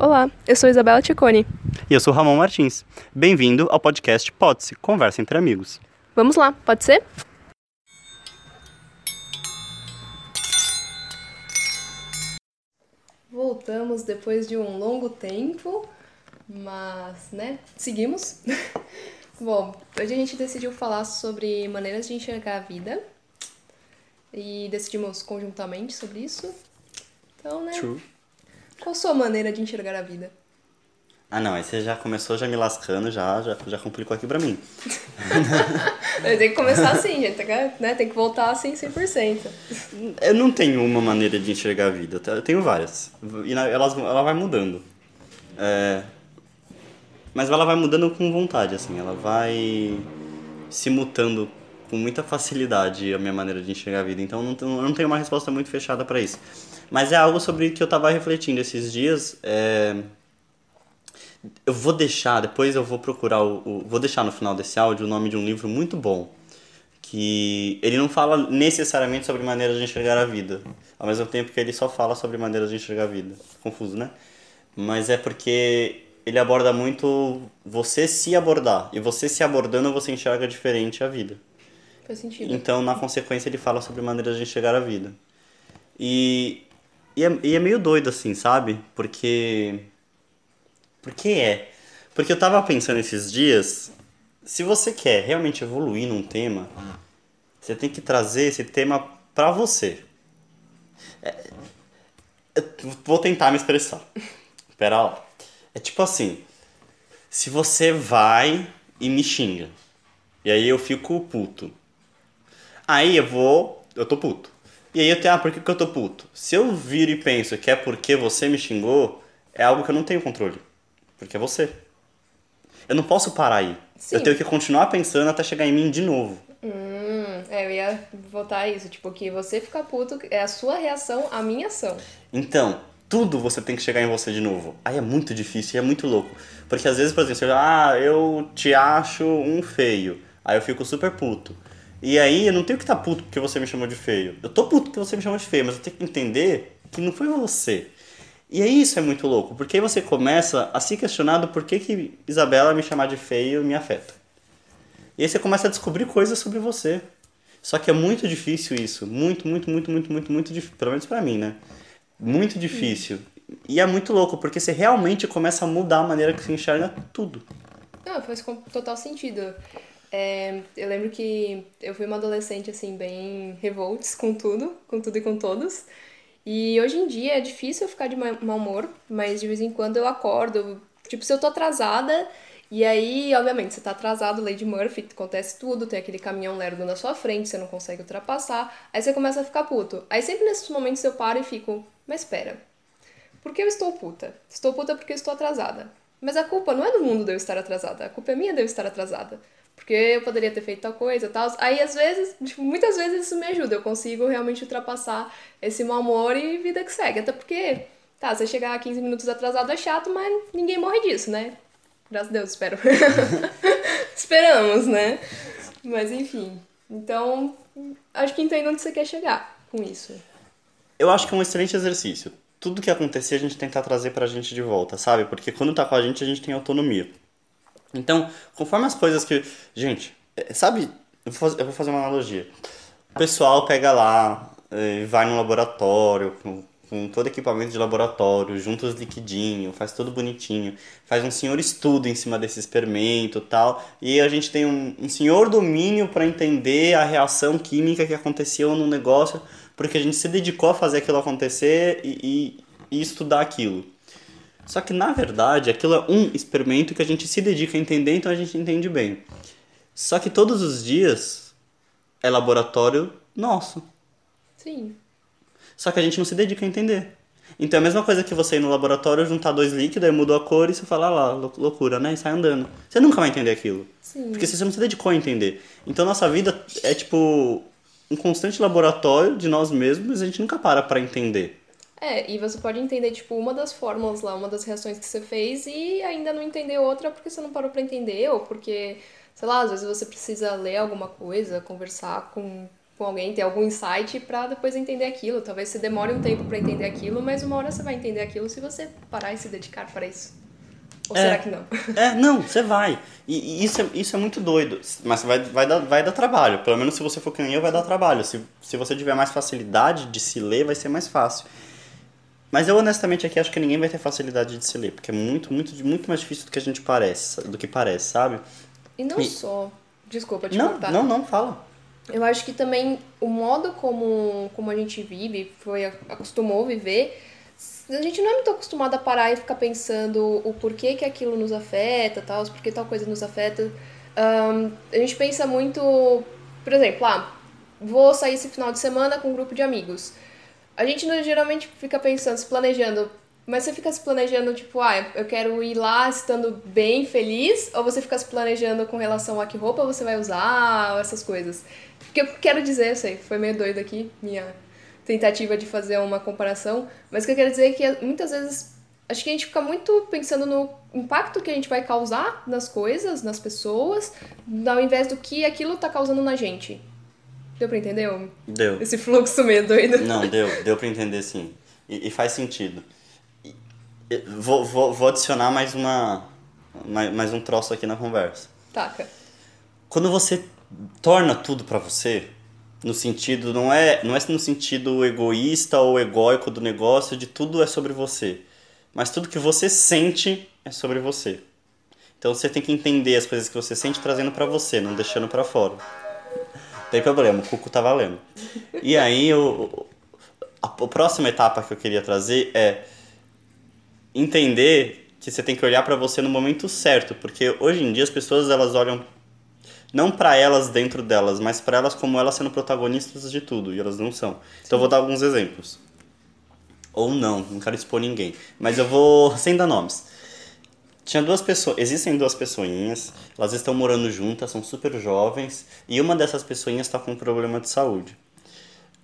Olá, eu sou Isabela Ticone. E eu sou Ramon Martins. Bem-vindo ao podcast Pode-se, Conversa entre Amigos. Vamos lá, pode ser? Voltamos depois de um longo tempo, mas, né, seguimos. Bom, hoje a gente decidiu falar sobre maneiras de enxergar a vida e decidimos conjuntamente sobre isso. Então, né? True. Qual a sua maneira de enxergar a vida? Ah, não, aí você já começou já me lascando, já, já, já complicou aqui pra mim. Tem que começar assim, gente, né? Tem que voltar assim 100%. Eu não tenho uma maneira de enxergar a vida, eu tenho várias. E elas, ela vai mudando. É, mas ela vai mudando com vontade, assim, ela vai se mutando com muita facilidade a minha maneira de enxergar a vida. Então eu não, tenho- eu não tenho uma resposta muito fechada pra isso. Mas é algo sobre que eu tava refletindo esses dias. é, Eu vou deixar, depois eu vou procurar o, o- Vou deixar no final desse áudio o nome de um livro muito bom. Que ele não fala necessariamente sobre maneiras de enxergar a vida. Ao mesmo tempo que ele só fala sobre maneiras de enxergar a vida. Confuso, né? Mas é porque ele aborda muito você se abordar. E você se abordando, você enxerga diferente a vida. Faz sentido. Então, na consequência, ele fala sobre maneiras de enxergar a vida. E, e, é, e é meio doido, assim, sabe? Porque. Por que é? Porque eu tava pensando esses dias. Se você quer realmente evoluir num tema, você tem que trazer esse tema pra você. É, vou tentar me expressar. Pera lá. É tipo assim: se você vai e me xinga, e aí eu fico puto. Aí eu vou, eu tô puto. E aí eu tenho, ah, por que, que eu tô puto? Se eu viro e penso que é porque você me xingou, é algo que eu não tenho controle. Porque é você. Eu não posso parar aí. Sim. Eu tenho que continuar pensando até chegar em mim de novo. Hum, é, eu ia voltar a isso. Tipo, que você ficar puto é a sua reação à minha ação. Então, tudo você tem que chegar em você de novo. Aí é muito difícil e é muito louco. Porque às vezes, por exemplo, você fala, ah, eu te acho um feio. Aí eu fico super puto. E aí eu não tenho que estar puto porque você me chamou de feio. Eu tô puto porque você me chamou de feio, mas eu tenho que entender que não foi você. E aí isso é muito louco, porque aí você começa a se questionar do porquê que Isabela me chamar de feio me afeta. E aí você começa a descobrir coisas sobre você. Só que é muito difícil isso. Muito, muito, muito, muito, muito, muito difícil. Pelo menos pra mim, né? Muito difícil. E é muito louco, porque você realmente começa a mudar a maneira que você enxerga tudo. Não, faz total sentido. É, eu lembro que eu fui uma adolescente, assim, bem revolts com tudo, com tudo e com todos. E hoje em dia é difícil eu ficar de ma- mau humor, mas de vez em quando eu acordo. Tipo, se eu tô atrasada, e aí, obviamente, você tá atrasado, Lady Murphy, acontece tudo, tem aquele caminhão lerdo na sua frente, você não consegue ultrapassar, aí você começa a ficar puto. Aí sempre nesses momentos eu paro e fico, mas espera, por que eu estou puta? Estou puta porque eu estou atrasada. Mas a culpa não é do mundo de eu estar atrasada, a culpa é minha de eu estar atrasada. Porque eu poderia ter feito tal coisa tal. Aí, às vezes, tipo, muitas vezes isso me ajuda. Eu consigo realmente ultrapassar esse mau humor e vida que segue. Até porque, tá, você chegar 15 minutos atrasado é chato, mas ninguém morre disso, né? Graças a Deus, espero. Esperamos, né? Mas enfim. Então, acho que entendo onde você quer chegar com isso. Eu acho que é um excelente exercício. Tudo que acontecer a gente tentar trazer pra gente de volta, sabe? Porque quando tá com a gente, a gente tem autonomia. Então, conforme as coisas que. Gente, é, sabe? Eu vou fazer, uma analogia. O pessoal pega lá, eh, vai no laboratório, com, com todo equipamento de laboratório, junta os liquidinhos, faz tudo bonitinho, faz um senhor estudo em cima desse experimento tal, e a gente tem um, um senhor domínio para entender a reação química que aconteceu no negócio, porque a gente se dedicou a fazer aquilo acontecer e, e, e estudar aquilo. Só que na verdade aquilo é um experimento que a gente se dedica a entender, então a gente entende bem. Só que todos os dias é laboratório nosso. Sim. Só que a gente não se dedica a entender. Então é a mesma coisa que você ir no laboratório, juntar dois líquidos, aí mudou a cor e você fala "Ah lá, lou- loucura, né? E sai andando. Você nunca vai entender aquilo. Sim. Porque você não se dedicou a entender. Então nossa vida é tipo um constante laboratório de nós mesmos, mas a gente nunca para pra entender. É, e você pode entender, tipo, uma das fórmulas lá, uma das reações que você fez e ainda não entender outra porque você não parou pra entender, ou porque, sei lá, às vezes você precisa ler alguma coisa, conversar com com alguém, ter algum insight para depois entender aquilo. Talvez você demore um tempo para entender aquilo, mas uma hora você vai entender aquilo se você parar e se dedicar para isso. Ou é, será que não? É, não, você vai. E, e, isso, é, isso é muito doido. Mas vai, vai, dar, vai dar trabalho. Pelo menos se você for que nem eu, vai dar trabalho. Se, se você tiver mais facilidade de se ler, vai ser mais fácil. Mas eu honestamente aqui acho que ninguém vai ter facilidade de se ler, porque é muito, muito, muito mais difícil do que a gente parece, do que parece, sabe? E não e... só. Desculpa te não, cortar. Não, não, fala. Eu acho que também o modo como, como a gente vive, foi acostumou a viver, a gente não é muito acostumado a parar e ficar pensando o porquê que aquilo nos afeta, tal, por que tal coisa nos afeta. Um, a gente pensa muito, por exemplo, ah, vou sair esse final de semana com um grupo de amigos. A gente geralmente fica pensando, se planejando, mas você fica se planejando, tipo, ah, eu quero ir lá estando bem feliz, ou você fica se planejando com relação a que roupa você vai usar, essas coisas. O que eu quero dizer, eu sei, foi meio doido aqui, minha tentativa de fazer uma comparação, mas o que eu quero dizer é que muitas vezes acho que a gente fica muito pensando no impacto que a gente vai causar nas coisas, nas pessoas, ao invés do que aquilo está causando na gente. Deu pra entender? Deu. Esse fluxo meio doido. Não, deu. Deu pra entender sim. E, e faz sentido. E, vou, vou, vou adicionar mais uma. Mais, mais um troço aqui na conversa. Taca. Quando você torna tudo para você, no sentido. Não é, não é no sentido egoísta ou egóico do negócio, de tudo é sobre você. Mas tudo que você sente é sobre você. Então você tem que entender as coisas que você sente trazendo para você, não deixando para fora tem problema, o cuco tá valendo. E aí, o, a, a próxima etapa que eu queria trazer é entender que você tem que olhar para você no momento certo, porque hoje em dia as pessoas elas olham não para elas dentro delas, mas para elas como elas sendo protagonistas de tudo, e elas não são. Então eu vou dar alguns exemplos. Ou não, não quero expor ninguém, mas eu vou sem dar nomes. Tinha duas pessoas, existem duas pessoinhas, elas estão morando juntas, são super jovens, e uma dessas pessoinhas está com um problema de saúde.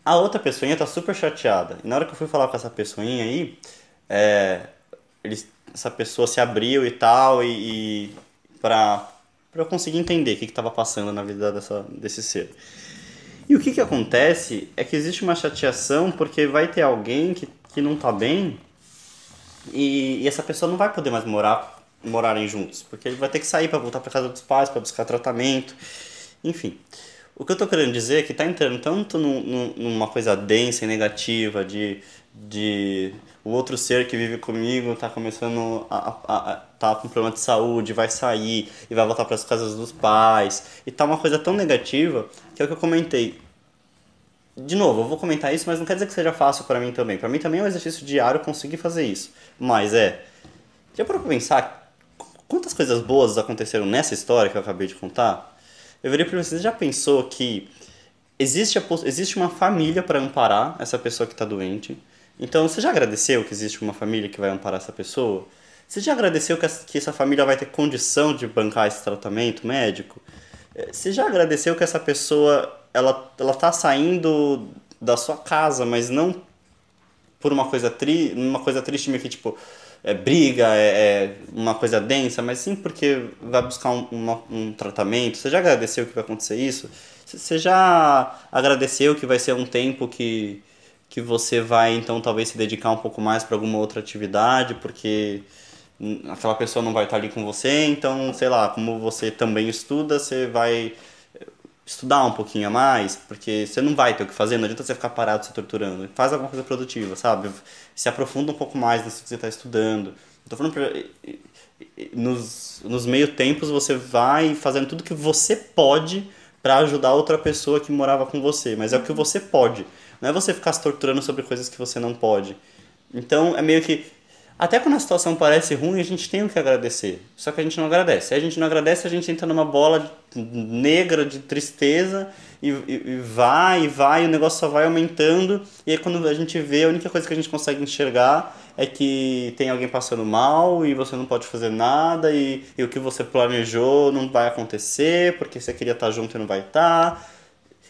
A outra pessoinha está super chateada. E na hora que eu fui falar com essa pessoinha aí, é, eles, essa pessoa se abriu e tal, e, e para eu conseguir entender o que estava passando na vida dessa, desse ser. E o que, que acontece é que existe uma chateação porque vai ter alguém que, que não está bem e, e, essa pessoa não vai poder mais morar morarem juntos, porque ele vai ter que sair para voltar para casa dos pais, para buscar tratamento, enfim. O que eu tô querendo dizer é que tá entrando tanto num, numa coisa densa e negativa de, de o outro ser que vive comigo tá começando a, a, a tá com problema de saúde, vai sair e vai voltar para as casas dos pais, e tá uma coisa tão negativa que é o que eu comentei. De novo, eu vou comentar isso, mas não quer dizer que seja fácil para mim também. Para mim também é um exercício diário conseguir fazer isso. Mas é, já para pensar quantas coisas boas aconteceram nessa história que eu acabei de contar, eu virei para você, já pensou que existe, a, existe uma família para amparar essa pessoa que está doente? Então, você já agradeceu que existe uma família que vai amparar essa pessoa? Você já agradeceu que, que essa família vai ter condição de bancar esse tratamento médico? É, você já agradeceu que essa pessoa ela ela tá saindo da sua casa, mas não por uma coisa tri, uma coisa triste meio que tipo, é, briga, é, é, uma coisa densa, mas sim porque vai buscar um, um tratamento. Você já agradeceu que vai acontecer isso? Você já agradeceu que vai ser um tempo que, que você vai então talvez se dedicar um pouco mais para alguma outra atividade, porque aquela pessoa não vai estar ali com você, então, sei lá, como você também estuda, você vai estudar um pouquinho a mais, porque você não vai ter o que fazer, não adianta você ficar parado se torturando. Faz alguma coisa produtiva, sabe? Se aprofunda um pouco mais nisso que você está estudando. Estou falando pra, nos, nos meio tempos você vai fazendo tudo que você pode para ajudar outra pessoa que morava com você, mas é o que você pode. Não é você ficar se torturando sobre coisas que você não pode. Então é meio que até quando a situação parece ruim, a gente tem o que agradecer. Só que a gente não agradece. Se a gente não agradece, a gente entra numa bola negra de tristeza e, e, e vai e vai, e o negócio só vai aumentando. E aí quando a gente vê, a única coisa que a gente consegue enxergar é que tem alguém passando mal e você não pode fazer nada e, e o que você planejou não vai acontecer porque você queria estar junto e não vai estar.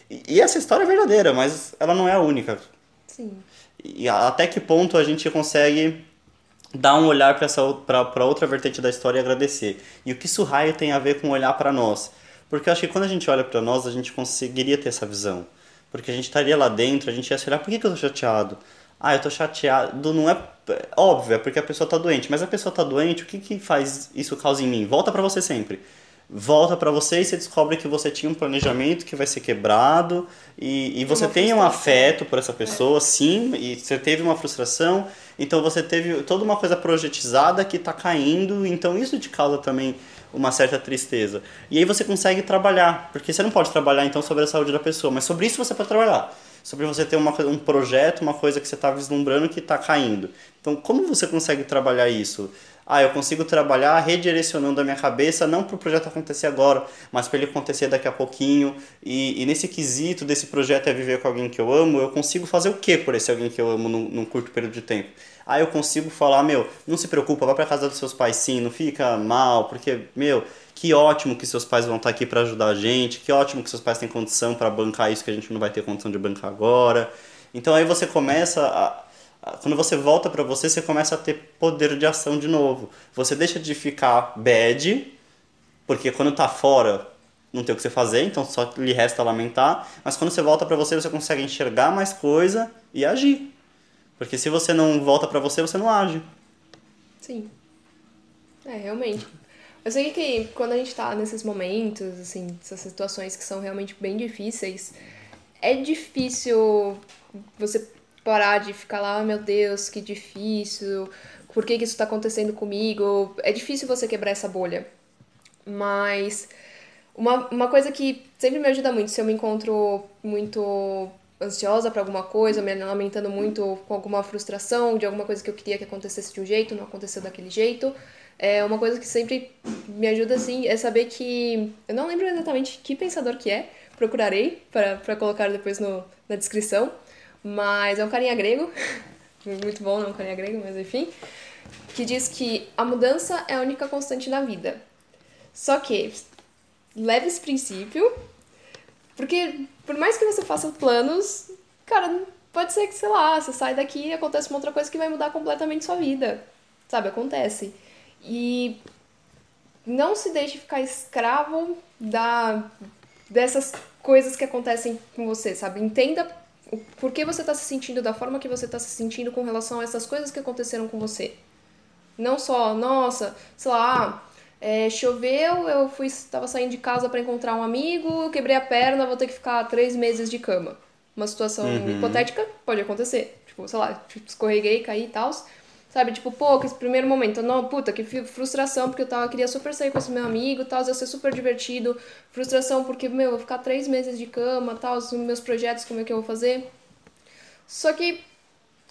E, essa história é verdadeira, mas ela não é a única. Sim. E até que ponto a gente consegue dar um olhar para outra vertente da história e agradecer. E o que isso raio tem a ver com olhar para nós? Porque eu acho que quando a gente olha para nós, a gente conseguiria ter essa visão. Porque a gente estaria lá dentro, a gente ia olhar, por que, que eu tô chateado? Ah, eu tô chateado, não é óbvio, é porque a pessoa tá doente, mas a pessoa tá doente, o que que faz isso causa em mim? Volta para você sempre. Volta para você e você descobre que você tinha um planejamento que vai ser quebrado e, e você tem um afeto por essa pessoa, é. sim, e você teve uma frustração, então você teve toda uma coisa projetizada que tá caindo, então isso te causa também uma certa tristeza. E aí você consegue trabalhar, porque você não pode trabalhar então sobre a saúde da pessoa, mas sobre isso você pode trabalhar. Sobre você ter uma, um projeto, uma coisa que você está vislumbrando que está caindo. Então, como você consegue trabalhar isso? Ah, eu consigo trabalhar redirecionando a minha cabeça, não para o projeto acontecer agora, mas para ele acontecer daqui a pouquinho. E, e, nesse quesito desse projeto é viver com alguém que eu amo, eu consigo fazer o que por esse alguém que eu amo num, num curto período de tempo? Aí eu consigo falar, meu, não se preocupa, vai para casa dos seus pais sim, não fica mal, porque, meu, que ótimo que seus pais vão estar aqui para ajudar a gente, que ótimo que seus pais têm condição para bancar isso que a gente não vai ter condição de bancar agora. Então aí você começa a quando você volta para você, você começa a ter poder de ação de novo. Você deixa de ficar bad, porque quando tá fora não tem o que você fazer, então só lhe resta lamentar, mas quando você volta para você, você consegue enxergar mais coisa e agir. Porque se você não volta para você, você não age. Sim. É, realmente. Eu sei que quando a gente tá nesses momentos, assim, essas situações que são realmente bem difíceis, é difícil você parar de ficar lá, oh, meu Deus, que difícil, por que, que isso tá acontecendo comigo? É difícil você quebrar essa bolha. Mas uma, uma coisa que sempre me ajuda muito, se eu me encontro muito ansiosa para alguma coisa, me lamentando muito com alguma frustração de alguma coisa que eu queria que acontecesse de um jeito, não aconteceu daquele jeito. É uma coisa que sempre me ajuda assim é saber que eu não lembro exatamente que pensador que é, procurarei para colocar depois no, na descrição, mas é um carinha grego, muito bom, não é um carinha grego, mas enfim, que diz que a mudança é a única constante na vida. Só que leve esse princípio, porque por mais que você faça planos, cara, pode ser que, sei lá, você sai daqui e acontece uma outra coisa que vai mudar completamente sua vida. Sabe, acontece. E não se deixe ficar escravo da dessas coisas que acontecem com você, sabe? Entenda por que você está se sentindo da forma que você está se sentindo com relação a essas coisas que aconteceram com você. Não só, nossa, sei lá, é, choveu, eu fui, estava saindo de casa para encontrar um amigo, quebrei a perna, vou ter que ficar três meses de cama. Uma situação uhum. hipotética pode acontecer. Tipo, sei lá, tipo, escorreguei, caí e tal. Sabe, tipo, pô, que esse primeiro momento, não, puta, que frustração, porque eu tava, queria super sair com esse meu amigo tal, ia ser super divertido. Frustração porque, meu, eu vou ficar três meses de cama, tal, meus projetos, como é que eu vou fazer? Só que,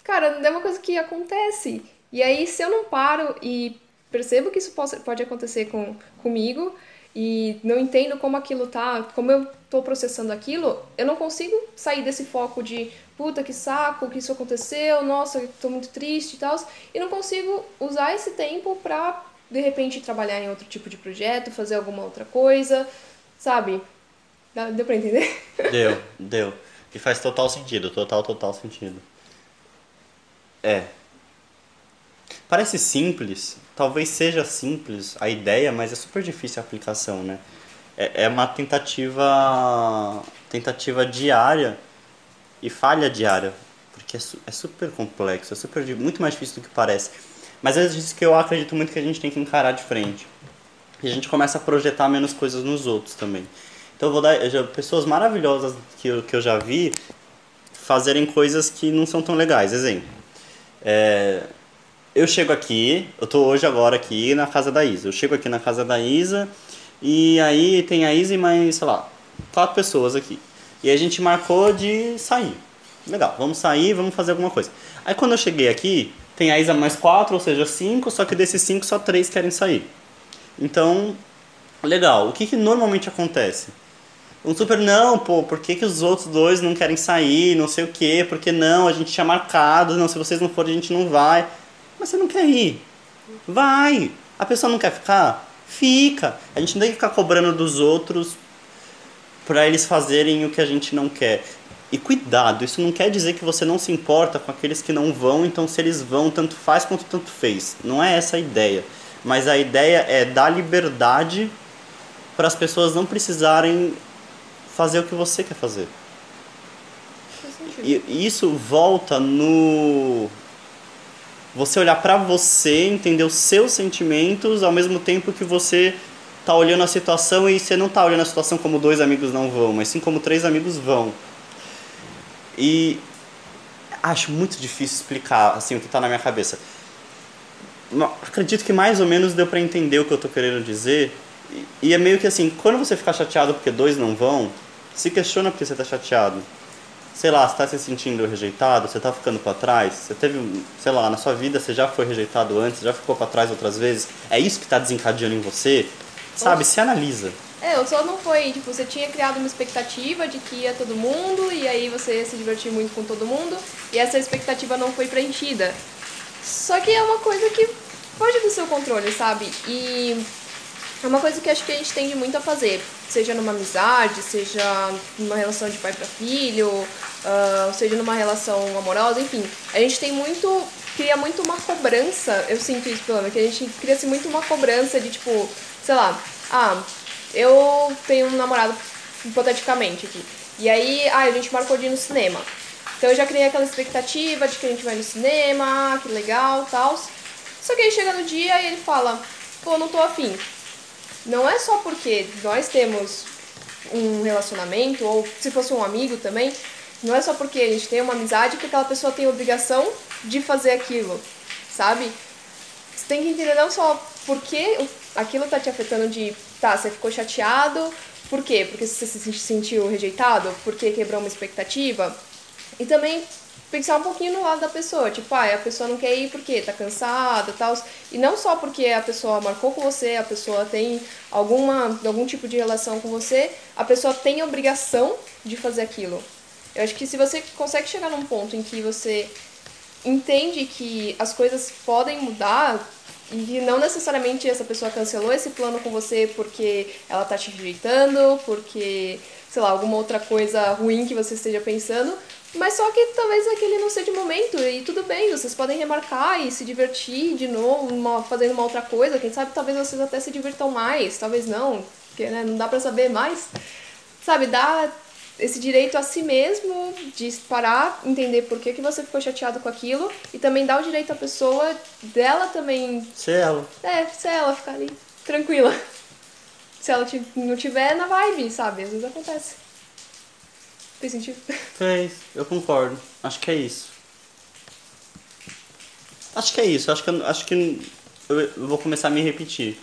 cara, é uma coisa que acontece. E aí, se eu não paro e percebo que isso pode acontecer com, comigo e não entendo como aquilo tá, como eu tô processando aquilo, eu não consigo sair desse foco de puta que saco, que isso aconteceu, nossa, eu tô muito triste e tal, e não consigo usar esse tempo pra de repente trabalhar em outro tipo de projeto, fazer alguma outra coisa, sabe? Deu pra entender? Deu, deu. E faz total sentido, total, total sentido. É, Parece simples, talvez seja simples a ideia, mas é super difícil a aplicação, né? É, é uma tentativa, tentativa diária e falha diária, porque é, su é super complexo, é super, muito mais difícil do que parece. Mas é isso que eu acredito muito que a gente tem que encarar de frente. E a gente começa a projetar menos coisas nos outros também. Então eu vou dar já, pessoas maravilhosas que eu, que eu já vi fazerem coisas que não são tão legais. Exemplo, é, eu chego aqui, eu tô hoje agora aqui na casa da Isa. Eu chego aqui na casa da Isa e aí tem a Isa e mais, sei lá, quatro pessoas aqui. E a gente marcou de sair. Legal, vamos sair, vamos fazer alguma coisa. Aí quando eu cheguei aqui, tem a Isa mais quatro, ou seja, cinco, só que desses cinco só três querem sair. Então, legal. O que, que normalmente acontece? Um super, não, pô, por que, que os outros dois não querem sair? Não sei o quê, porque não, a gente tinha marcado, não, se vocês não forem a gente não vai. Mas você não quer ir. Vai. A pessoa não quer ficar? Fica. A gente não tem que ficar cobrando dos outros para eles fazerem o que a gente não quer. E cuidado, isso não quer dizer que você não se importa com aqueles que não vão, então se eles vão, tanto faz quanto tanto fez. Não é essa a ideia. Mas a ideia é dar liberdade para as pessoas não precisarem fazer o que você quer fazer. E, isso volta no você olhar pra você, entender os seus sentimentos, ao mesmo tempo que você tá olhando a situação e você não tá olhando a situação como dois amigos não vão, mas sim como três amigos vão. E acho muito difícil explicar assim o que tá na minha cabeça. Acredito que mais ou menos deu pra entender o que eu tô querendo dizer. E- é meio que assim, quando você ficar chateado porque dois não vão, se questiona porque você tá chateado. Sei lá, você tá se sentindo rejeitado, você tá ficando pra trás, você teve, sei lá, na sua vida você já foi rejeitado antes, já ficou pra trás outras vezes. É isso que tá desencadeando em você? Sabe, se analisa. É, o só não foi, tipo, você tinha criado uma expectativa de que ia todo mundo, e aí você ia se divertir muito com todo mundo, e essa expectativa não foi preenchida. Só que é uma coisa que foge do seu controle, sabe? E é uma coisa que acho que a gente tende muito a fazer, seja numa amizade, seja numa relação de pai para filho, ah, seja numa relação amorosa, enfim. A gente tem muito, cria muito uma cobrança, eu sinto isso pelo menos, que a gente cria-se muito uma cobrança de tipo, sei lá, ah, eu tenho um namorado, hipoteticamente aqui, e aí, ah, a gente marcou de ir no cinema. Então eu já criei aquela expectativa de que a gente vai no cinema, que legal, tal. Só que aí chega no dia e ele fala, pô, não tô afim. Não é só porque nós temos um relacionamento, ou se fosse um amigo também, não é só porque a gente tem uma amizade que aquela pessoa tem obrigação de fazer aquilo, sabe? Você tem que entender não só por que o- aquilo tá te afetando de, tá, você ficou chateado, por quê? Porque você se sentiu rejeitado, porque quebrou uma expectativa. E também pensar um pouquinho no lado da pessoa, tipo, ah, a pessoa não quer ir porque tá cansada tal. E não só porque a pessoa marcou com você, a pessoa tem alguma, algum tipo de relação com você, a pessoa tem a obrigação de fazer aquilo. Eu acho que se você consegue chegar num ponto em que você entende que as coisas podem mudar e não necessariamente essa pessoa cancelou esse plano com você porque ela tá te rejeitando, porque, sei lá, alguma outra coisa ruim que você esteja pensando, mas só que talvez aquele não seja o momento e tudo bem, vocês podem remarcar e se divertir de novo, uma- fazendo uma outra coisa, quem sabe talvez vocês até se divirtam mais, talvez não, porque né, não dá pra saber mais. Sabe, dá esse direito a si mesmo de parar, entender por que, que você ficou chateado com aquilo e também dá o direito à pessoa dela também, Se ela. é, se ela ficar ali tranquila. Se ela não tiver na vibe, sabe? Às vezes acontece. Fez sentido? Fez, eu concordo. Acho que é isso. Acho que é isso. Acho que, acho que eu vou começar a me repetir.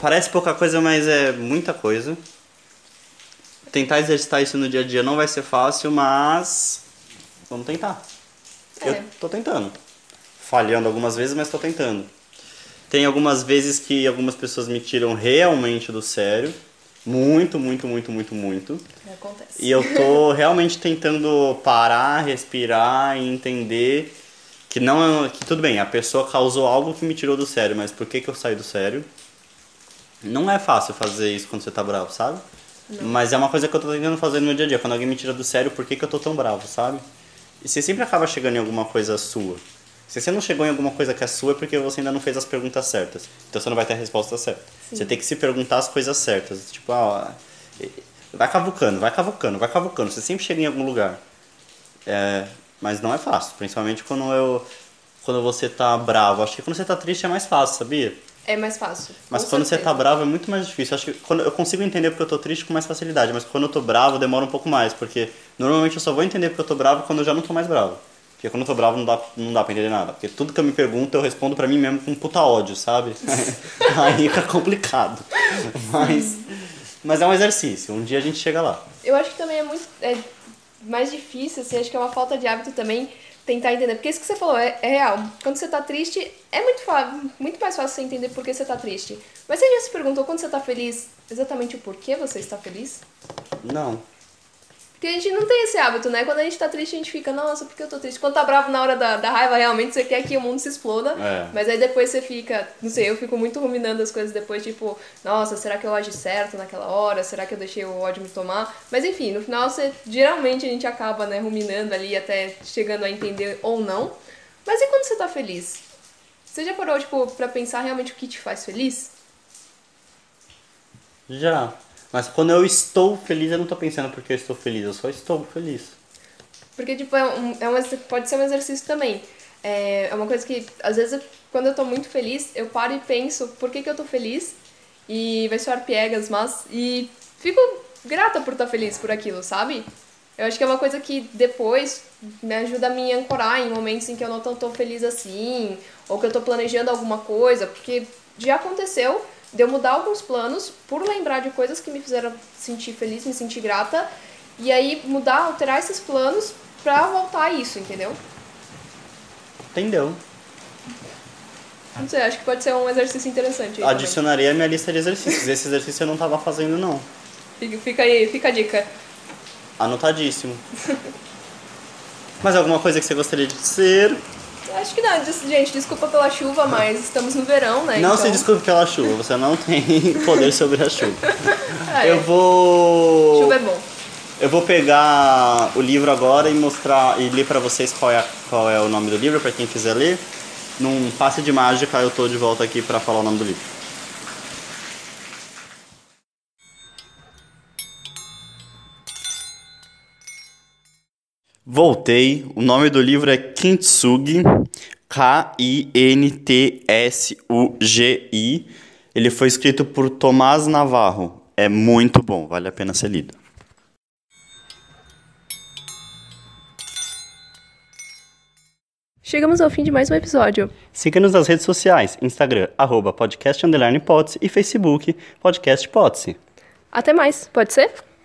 Parece pouca coisa, mas é muita coisa. Tentar exercitar isso no dia a dia não vai ser fácil, mas vamos tentar. É. Eu tô tentando. Falhando algumas vezes, mas tô tentando. Tem algumas vezes que algumas pessoas me tiram realmente do sério. Muito, muito, muito, muito, muito. Acontece. E eu tô realmente tentando parar, respirar e entender que não é, que tudo bem, a pessoa causou algo que me tirou do sério, mas por que que eu saí do sério? Não é fácil fazer isso quando você tá bravo, sabe? Mas é uma coisa que eu tô tentando fazer no meu dia a dia. Quando alguém me tira do sério, por que que eu tô tão bravo, sabe? E você sempre acaba chegando em alguma coisa sua. Se você não chegou em alguma coisa que é sua, é porque você ainda não fez as perguntas certas. Então você não vai ter a resposta certa. Sim. Você tem que se perguntar as coisas certas. Tipo, ah, vai cavucando, vai cavucando, vai cavucando. Você sempre chega em algum lugar. É, mas não é fácil, principalmente quando eu quando você tá bravo. Acho que quando você tá triste é mais fácil, sabia? É mais fácil. Mas quando você certeza. tá bravo é muito mais difícil. Acho que quando eu consigo entender porque eu tô triste com mais facilidade, mas quando eu tô bravo demora um pouco mais, porque normalmente eu só vou entender porque eu tô bravo quando eu já não tô mais bravo. Porque quando eu tô bravo não dá, não dá pra entender nada. Porque tudo que eu me pergunto eu respondo pra mim mesmo com puta ódio, sabe? Aí fica complicado. Mas, mas é um exercício. Um dia a gente chega lá. Eu acho que também é muito é mais difícil, assim, acho que é uma falta de hábito também tentar entender. Porque isso que você falou é, é real. Quando você tá triste, é muito, muito mais fácil você entender por que você tá triste. Mas você já se perguntou quando você tá feliz, exatamente o porquê você está feliz? Não. Porque a gente não tem esse hábito, né? Quando a gente tá triste, a gente fica, nossa, por que eu tô triste? Quando tá bravo na hora da, da raiva, realmente você quer que o mundo se exploda. É. Mas aí depois você fica, não sei, eu fico muito ruminando as coisas depois, tipo, nossa, será que eu agi certo naquela hora? Será que eu deixei o ódio me tomar? Mas enfim, no final você, geralmente a gente acaba, né, ruminando ali até chegando a entender ou não. Mas e quando você tá feliz? Você já parou, tipo, pra pensar realmente o que te faz feliz? Já. Mas quando eu estou feliz, eu não tô pensando porque eu estou feliz, eu só estou feliz. Porque, tipo, é um, é um, pode ser um exercício também. É, é uma coisa que, às vezes, quando eu tô muito feliz, eu paro e penso por que, que eu tô feliz. E vai soar piegas, mas. E fico grata por estar feliz por aquilo, sabe? Eu acho que é uma coisa que depois me ajuda a me ancorar em momentos em que eu não tô feliz assim, ou que eu tô planejando alguma coisa, porque já aconteceu de eu mudar alguns planos por lembrar de coisas que me fizeram sentir feliz, me sentir grata, e aí mudar, alterar esses planos pra voltar a isso, entendeu? Entendeu? Não sei, acho que pode ser um exercício interessante. aí. Adicionaria a minha lista de exercícios. Esse exercício eu não tava fazendo, não. Fica, fica aí, fica a dica. Anotadíssimo. Mais alguma coisa que você gostaria de dizer? Acho que não, gente, desculpa pela chuva, mas estamos no verão, né? Não então... se desculpe pela chuva, você não tem poder sobre a chuva. Ah, é. Eu vou. Chuva é bom. Eu vou pegar o livro agora e mostrar e ler pra vocês qual é, qual é o nome do livro, pra quem quiser ler. Num passe de mágica eu tô de volta aqui pra falar o nome do livro. Voltei. O nome do livro é Kintsugi, K-I-N-T-S-U-G-I. Ele foi escrito por Tomás Navarro. É muito bom, vale a pena ser lido. Chegamos ao fim de mais um episódio. Siga-nos nas redes sociais, Instagram, arroba podcast e Facebook, podcast. Até mais, pode ser?